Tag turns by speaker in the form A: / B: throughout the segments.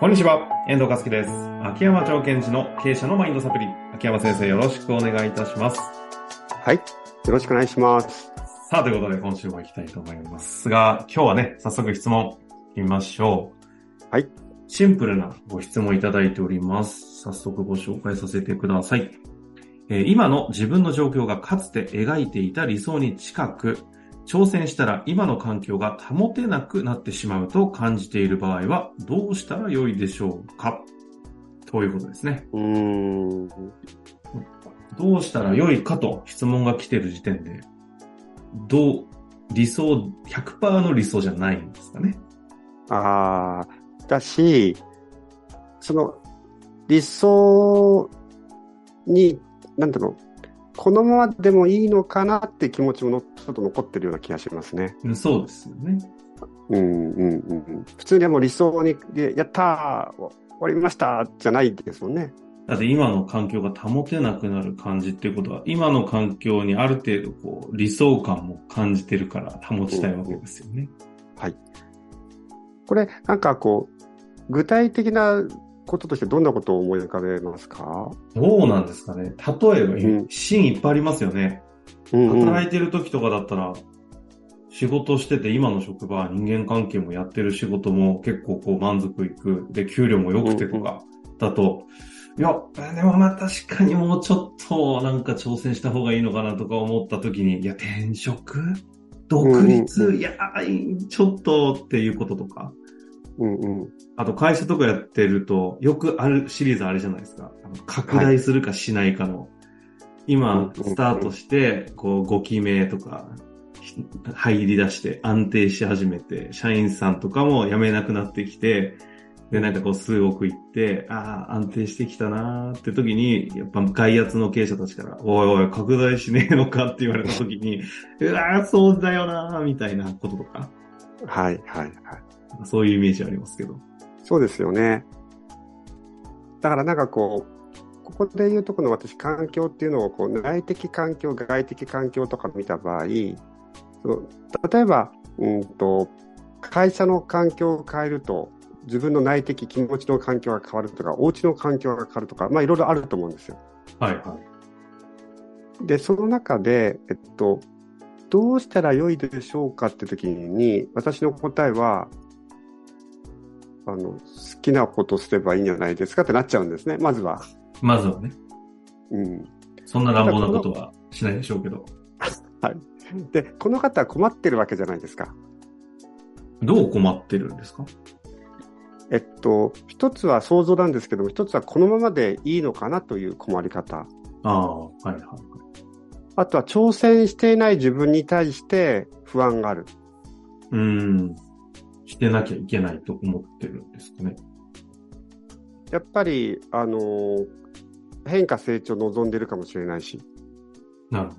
A: こんにちは、遠藤和樹です。秋山条件時の経営者のマインドサプリ。秋山先生、よろしくお願いいたします。
B: はい。よろしくお願いします。
A: さあ、ということで今週も行きたいと思いますが、今日はね、早速質問行きましょう。
B: はい。
A: シンプルなご質問いただいております。早速ご紹介させてください。えー今の自分の状況がかつて描いていた理想に近く、挑戦したら今の環境が保てなくなってしまうと感じている場合はどうしたらよいでしょうか？ということですね。
B: うん。
A: どうしたらよいかと質問が来てる時点で、どう、理想、100%の理想じゃないんですかね。
B: ああ、だし、その、理想に、なんだろう、このままでもいいのかなって気持ちものちょっと残ってるような気がしますね。
A: うんそうですよね。
B: うん、うん、うん。普通にはもう理想に、でやったー終わりましたじゃないですもんね。
A: だって今の環境が保てなくなる感じっていうことは、今の環境にある程度こう理想感も感じてるから保ちたいわけですよね。
B: はい。これ、なんかこう、具体的なこととしてどんなことを思い浮かべますか？
A: どうなんですかね。例えば、
B: うん
A: シーンいっぱいありますよね。働いてる時とかだったら、仕事してて今の職場、人間関係もやってる仕事も結構こう満足いく。で、給料も良くてとか、だと、いや、でもまあ確かにもうちょっとなんか挑戦した方がいいのかなとか思った時に、いや、転職？独立、いや、ちょっとっていうこととか。
B: うんうん。
A: あと会社とかやってると、よくあるシリーズあれじゃないですか。拡大するかしないかの。今、
B: うん
A: スタートして、こう、5期目とか、ひ入り出して安定し始めて、社員さんとかも辞めなくなってきて、で、なんかこう数億いって、ああ、安定してきたなーって時に、やっぱ外圧の経営者たちから、おいおい、拡大しねえのかって言われた時に、うわー、そうだよなーみたいなこととか、
B: はい、はい、はい。
A: そういうイメージありますけど。
B: そうですよね。だからなんかこう、ここで言うとこの私、環境っていうのをこう内的環境、外的環境とか見た場合、その例えば、うんと、会社の環境を変えると、自分の内的気持ちの環境が変わるとか、お家の環境が変わるとか、まあいろいろあると思うんですよ。
A: はいはい。
B: で、その中で、えっと、どうしたら良いでしょうかって時に、私の答えは、あの、好きなことすればいいんじゃないですかってなっちゃうんですね、まずは。
A: まずはね。
B: うん。
A: そんな乱暴なことはしないでしょうけど。
B: で、この方は困ってるわけじゃないですか。
A: どう困ってるんですか？
B: えっと、一つは想像なんですけども、一つはこのままでいいのかなという困り方。
A: ああ、はいはいはい。
B: あとは挑戦していない自分に対して不安がある。
A: うーん。してなきゃいけないと思ってるんですかね。
B: やっぱり、あのー変化成長を望んでるかもしれないし。
A: なるほ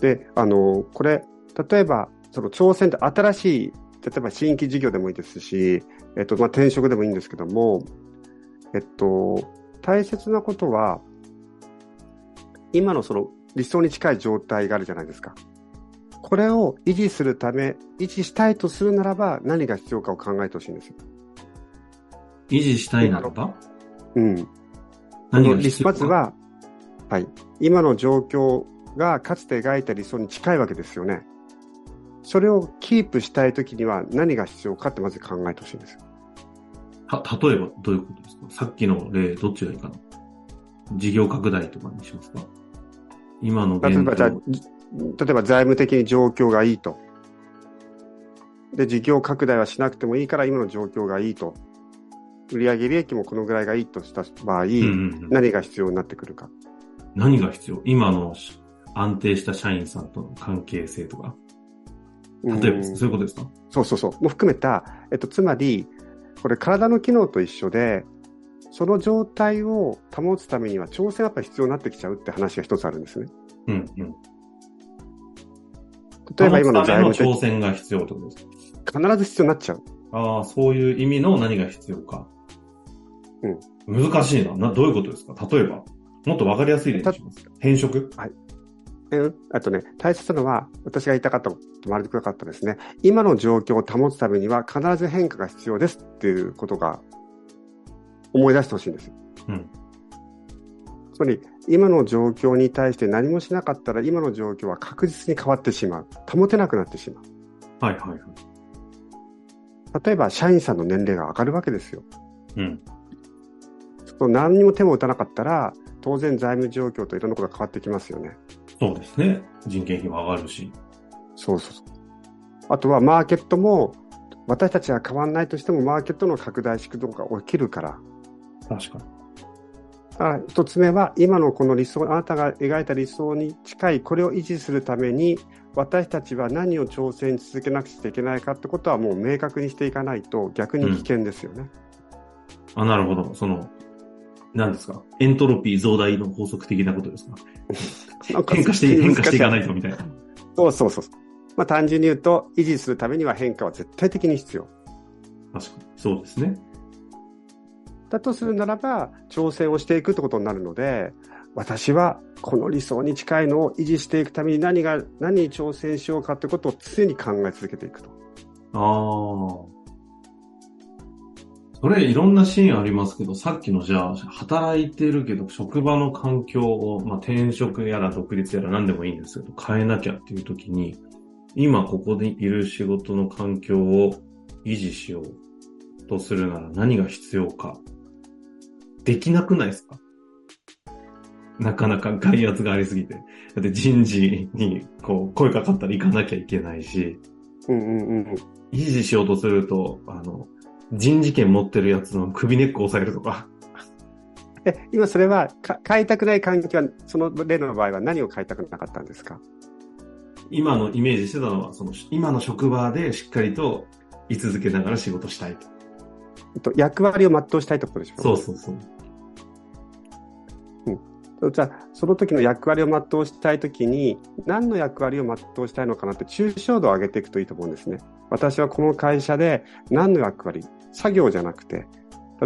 B: で、あの、これ、例えば、その挑戦って新しい、例えば新規事業でもいいですし、えっと、まあ、転職でもいいんですけども、えっと、大切なことは、今のその理想に近い状態があるじゃないですか。これを維持するため、維持したいとするならば、何が必要かを考えてほしいんですよ。
A: ど。維持したいならば？
B: うん。こ
A: 何
B: の理
A: が必要か
B: まずは、はい。今の状況がかつて描いた理想に近いわけですよね。それをキープしたいときには何が必要かってまず考えてほしいんですよ。
A: た、例えばどういうことですか？さっきの例、どっちがいいかな事業拡大とかにしますか？今の現
B: 例えば例えば財務的に状況がいいと。で、事業拡大はしなくてもいいから今の状況がいいと。売上利益もこのぐらいがいいとした場合、
A: うんうんうん
B: 何が必要になってくるか。
A: 何が必要？今の安定した社員さんとの関係性とか？例えば
B: うん
A: そういうことですか？
B: そうそうそう。も含めた、えっと、つまり、これ体の機能と一緒で、その状態を保つためには挑戦がやっぱり必要になってきちゃうって話が一つあるんですね。
A: うんうん。
B: 例えば今の財務的、
A: 挑戦が必要ってことですか？
B: 必ず必要になっちゃう。
A: ああ、そういう意味の何が必要か。うん。難しいな。な、どういうことですか？例えば、もっとわかりやすい例にします。変職
B: うんあとね、大切なのは、私が言いたかったこともありくなかったですね。今の状況を保つためには必ず変化が必要ですっていうことが思い出してほしいんですよ。
A: うん。
B: つまり、今の状況に対して何もしなかったら今の状況は確実に変わってしまう。保てなくなってしまう。
A: はいはいはい。
B: 例えば、社員さんの年齢が上がるわけですよ。
A: うん。
B: そう何にも手も打たなかったら、当然財務状況といろんなことが変わってきますよね。
A: そうですね。人件費も上がるし。
B: そうそうそう。あとはマーケットも、私たちは変わらないとしても、マーケットの拡大縮小が起きるから。
A: 確かに。
B: だから一つ目は、今のこの理想、あなたが描いた理想に近い、これを維持するために、私たちは何を挑戦し続けなくちゃいけないかってことはもう明確にしていかないと逆に危険ですよね。
A: あ、なるほど。その、何ですか？エントロピー増大の法則的なことですか？変化して、変化していかないとみたいな。
B: そうそうそう。まあ単純に言うと、維持するためには変化は絶対的に必要。
A: 確かに。そうですね。
B: だとするならば、挑戦をしていくってことになるので、私はこの理想に近いのを維持していくために何が、何に挑戦しようかってことを常に考え続けていくと。
A: ああ。それいろんなシーンありますけど、さっきのじゃあ、働いてるけど、職場の環境を、まあ、転職やら独立やら何でもいいんですけど、変えなきゃっていう時に、今ここでいる仕事の環境を維持しようとするなら何が必要か。できなくないですか？なかなか外圧がありすぎて。だって人事にこう声かかったら行かなきゃいけないし、
B: うんうんうん。
A: 維持しようとすると、あの、人事権持ってるやつの首根っこ押さえるとか。
B: え、今それはか変えたくない環境は、その例の場合は何を変えたくなかったんですか？
A: 今のイメージしてたのは、その、今の職場でしっかりと居続けながら仕事したいと。
B: と役割を全うしたいってことでしょ？
A: そうそうそう。
B: じゃあ、その時の役割を全うしたい時に、何の役割を全うしたいのかなって抽象度を上げていくといいと思うんですね。私はこの会社で何の役割、作業じゃなくて、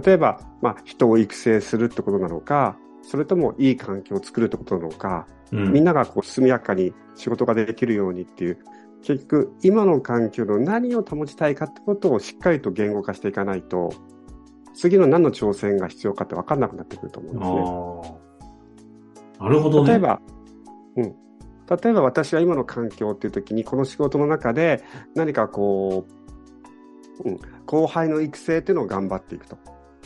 B: 例えば、まあ、人を育成するってことなのか、それともいい環境を作るってことなのか、
A: うん。
B: みんながこう速やかに仕事ができるようにっていう、結局、今の環境の何を保ちたいかってことをしっかりと言語化していかないと、次の何の挑戦が必要かって分かんなくなってくると思うんですね。
A: なるほどね。
B: 例えば、うん。例えば私は今の環境っていう時に、この仕事の中で何かこう、うん、後輩の育成っていうのを頑張っていくと。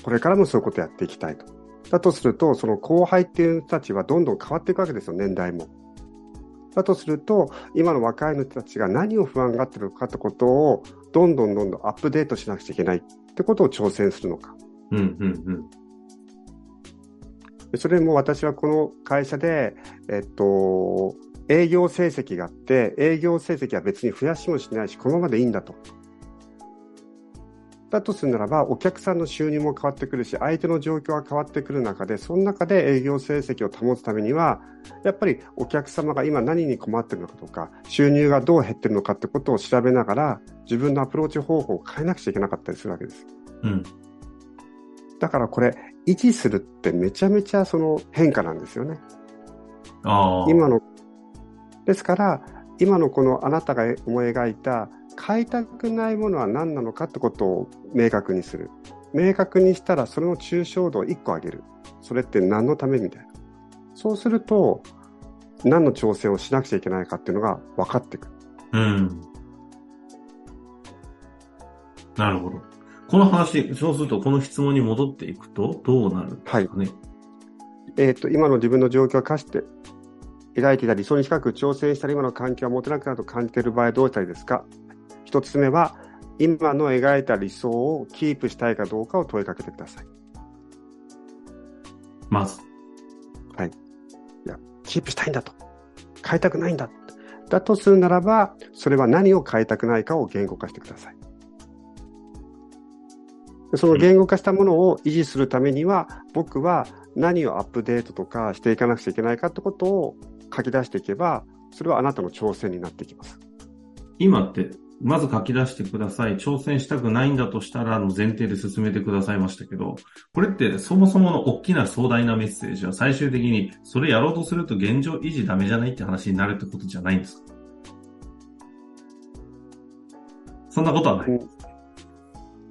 B: これからもそういうことをやっていきたいと。だとすると、その後輩っていう人たちはどんどん変わっていくわけですよ、年代も。だとすると、今の若い人たちが何を不安がってるのかってことを、どんどんどんどんアップデートしなくちゃいけないってことを挑戦するのか。
A: うん、うん、うん。
B: でそれも私はこの会社で、えっと、営業成績があって、営業成績は別に増やしもしないし、このままでいいんだと。だとするならば、お客さんの収入も変わってくるし、相手の状況が変わってくる中で、その中で営業成績を保つためには、やっぱりお客様が今何に困ってるのかとか、収入がどう減ってるのかってことを調べながら、自分のアプローチ方法を変えなくちゃいけなかったりするわけです。
A: うん。
B: だからこれ、維持するってめちゃめちゃその変化なんですよね。今の、ですから、今のこのあなたが思い描いた、変えたくないものは何なのかってことを明確にする。明確にしたら、それの抽象度を1個上げる。それって何のためみたいな。そうすると、何の挑戦をしなくちゃいけないかっていうのが分かってくる。
A: うん。なるほど。この話、そうするとこの質問に戻っていくと、どうなるんですかね。
B: えっ、と、今の自分の状況を課して、描いていた理想に近く挑戦したら今の環境は持てなくなると感じている場合どうしたらいいですか？一つ目は、今の描いた理想をキープしたいかどうかを問いかけてください。
A: まず。
B: キープしたいんだと。変えたくないんだ。だとするならば、それは何を変えたくないかを言語化してください。でその言語化したものを維持するためには、僕は何をアップデートとかしていかなくちゃいけないかってことを書き出していけば、それはあなたの挑戦になっていきます。
A: 今ってまず書き出してください。挑戦したくないんだとしたらの前提で進めてくださいましたけど、これってそもそもの大きな壮大なメッセージは最終的にそれやろうとすると現状維持ダメじゃないって話になるってことじゃないんですか？そんなことはない。
B: うん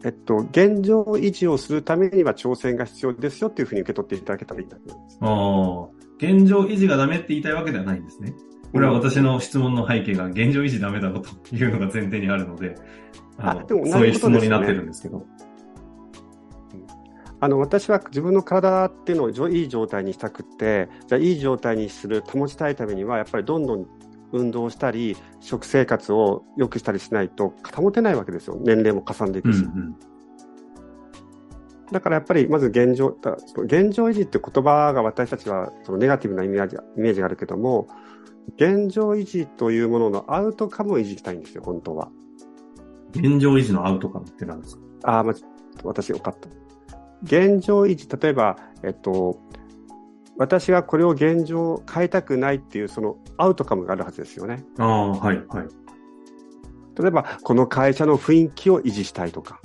B: えっと、現状維持をするためには挑戦が必要ですよっていうふうに受け取っていただけたらいいと思います。
A: ああ、現状維持がダメって言いたいわけではないんですね。これは私の質問の背景が現状維持ダメだろというのが前提にあるので、あの
B: あでも
A: そういう質問になってるんですけど。
B: あの、私は自分の体っていうのをいい状態にしたくって、じゃあいい状態にする、保ちたいためには、やっぱりどんどん運動したり、食生活を良くしたりしないと保てないわけですよ。年齢も重んでいくし。
A: うんうん。
B: だからやっぱりまず現状、現状維持って言葉が私たちはそのネガティブなイメージイメージがあるけども、現状維持というもののアウトカムを維持したいんですよ、本当は。
A: 現状維持のアウトカムって何ですか？
B: ああ、まじ、私よかった。現状維持、例えば、えっと、私がこれを現状変えたくないっていうそのアウトカムがあるはずですよね。
A: ああ、はい、はい。
B: 例えば、この会社の雰囲気を維持したいとか、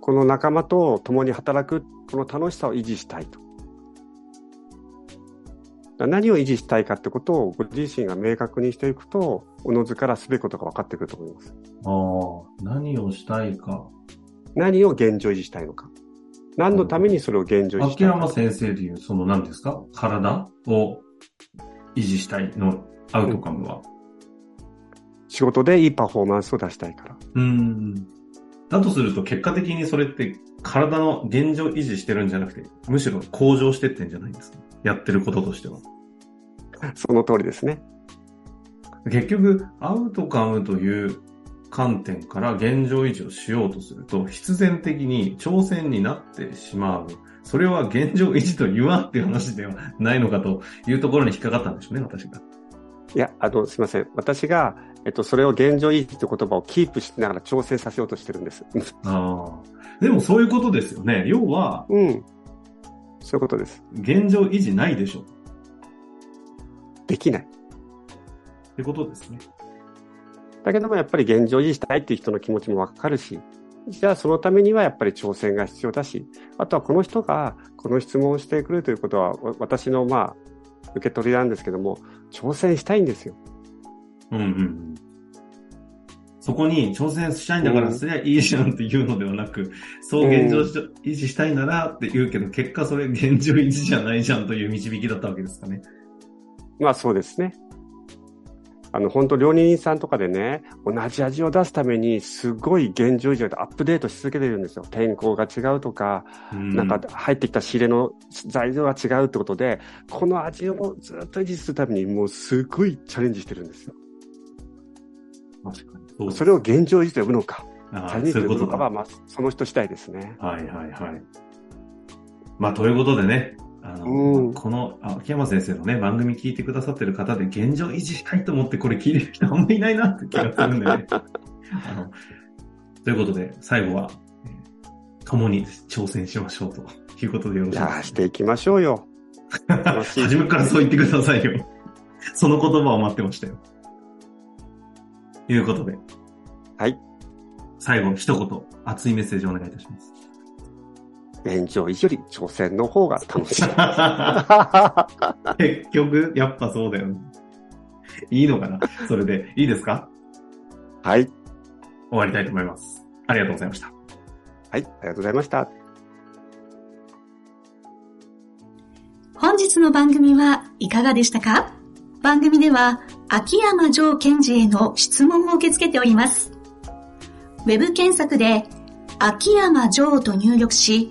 B: この仲間と共に働く、この楽しさを維持したいと。何を維持したいかってことをご自身が明確にしていくと、おのずからすべきことが分かってくると思います。
A: ああ、何をしたいか。
B: 何を現状維持したいのか。何のためにそれを現状維持したいか。
A: 秋山先生でいう、その何ですか？体を維持したいのアウトカムは？
B: 仕事でいいパフォーマンスを出したいから。
A: うーん。だとすると結果的にそれって体の現状維持してるんじゃなくて、むしろ向上してってんじゃないんですか？やってることとしては。
B: その通りですね。
A: 結局、アウトカムという観点から現状維持をしようとすると、必然的に挑戦になってしまう。それは現状維持と言わんっていう話ではないのかというところに引っかかったんでしょうね、私が。
B: いや、あの、すいません。私が、えっと、それを現状維持って言葉をキープしながら挑戦させようとしてるんです。
A: ああ。でもそういうことですよね。要は、
B: うん。そういうことです。
A: 現状維持ないでしょ。
B: できない。
A: ってことですね。
B: だけどもやっぱり現状維持したいっていう人の気持ちもわかるし、じゃあそのためにはやっぱり挑戦が必要だし、あとはこの人がこの質問をしてくるということは、わ私のまあ、受け取りなんですけども、挑戦したいんですよ。
A: うんうんうん。そこに挑戦したいんだから
B: うん
A: すりゃいいじゃんっていうのではなく、そう現状し維持したいならって言うけど、結果それ現状維持じゃないじゃんという導きだったわけですかね。
B: まあそうですね。あの、本当料理人さんとかでね、同じ味を出すために、すごい現状維持をアップデートし続けてるんですよ。天候が違うとか、
A: うん
B: なんか入ってきた仕入れの材料が違うってことで、この味をずっと維持するために、もうすごいチャレンジしてるんですよ。
A: 確かにそ
B: れを現状維持と呼ぶのか、
A: あ
B: チャレンジと。呼ぶのかは、まあ、その人次第ですね。
A: はいはいはい。まあ、ということでね、あの、
B: うん
A: この、あ秋山先生のね、番組聞いてくださってる方で現状維持したいと思ってこれ聞いてる人あんまいないなって気がするんでね。あの、ということで、最後は、えー共に挑戦しましょうということでよろしいですか？
B: いやー、していきましょうよ。
A: 初めからそう言ってくださいよ。その言葉を待ってましたよ。ということで。
B: はい。
A: 最後、一言、熱いメッセージをお願いいたします。
B: 現状維持より挑戦の方が楽しい。
A: 結局、やっぱそうだよね。いいのかな？それで、いいですか？
B: はい。
A: 終わりたいと思います。ありがとうございました。
B: はい、ありがとうございました。
C: 本日の番組はいかがでしたか？番組では秋山城賢治への質問を受け付けております。ウェブ検索で秋山城と入力し、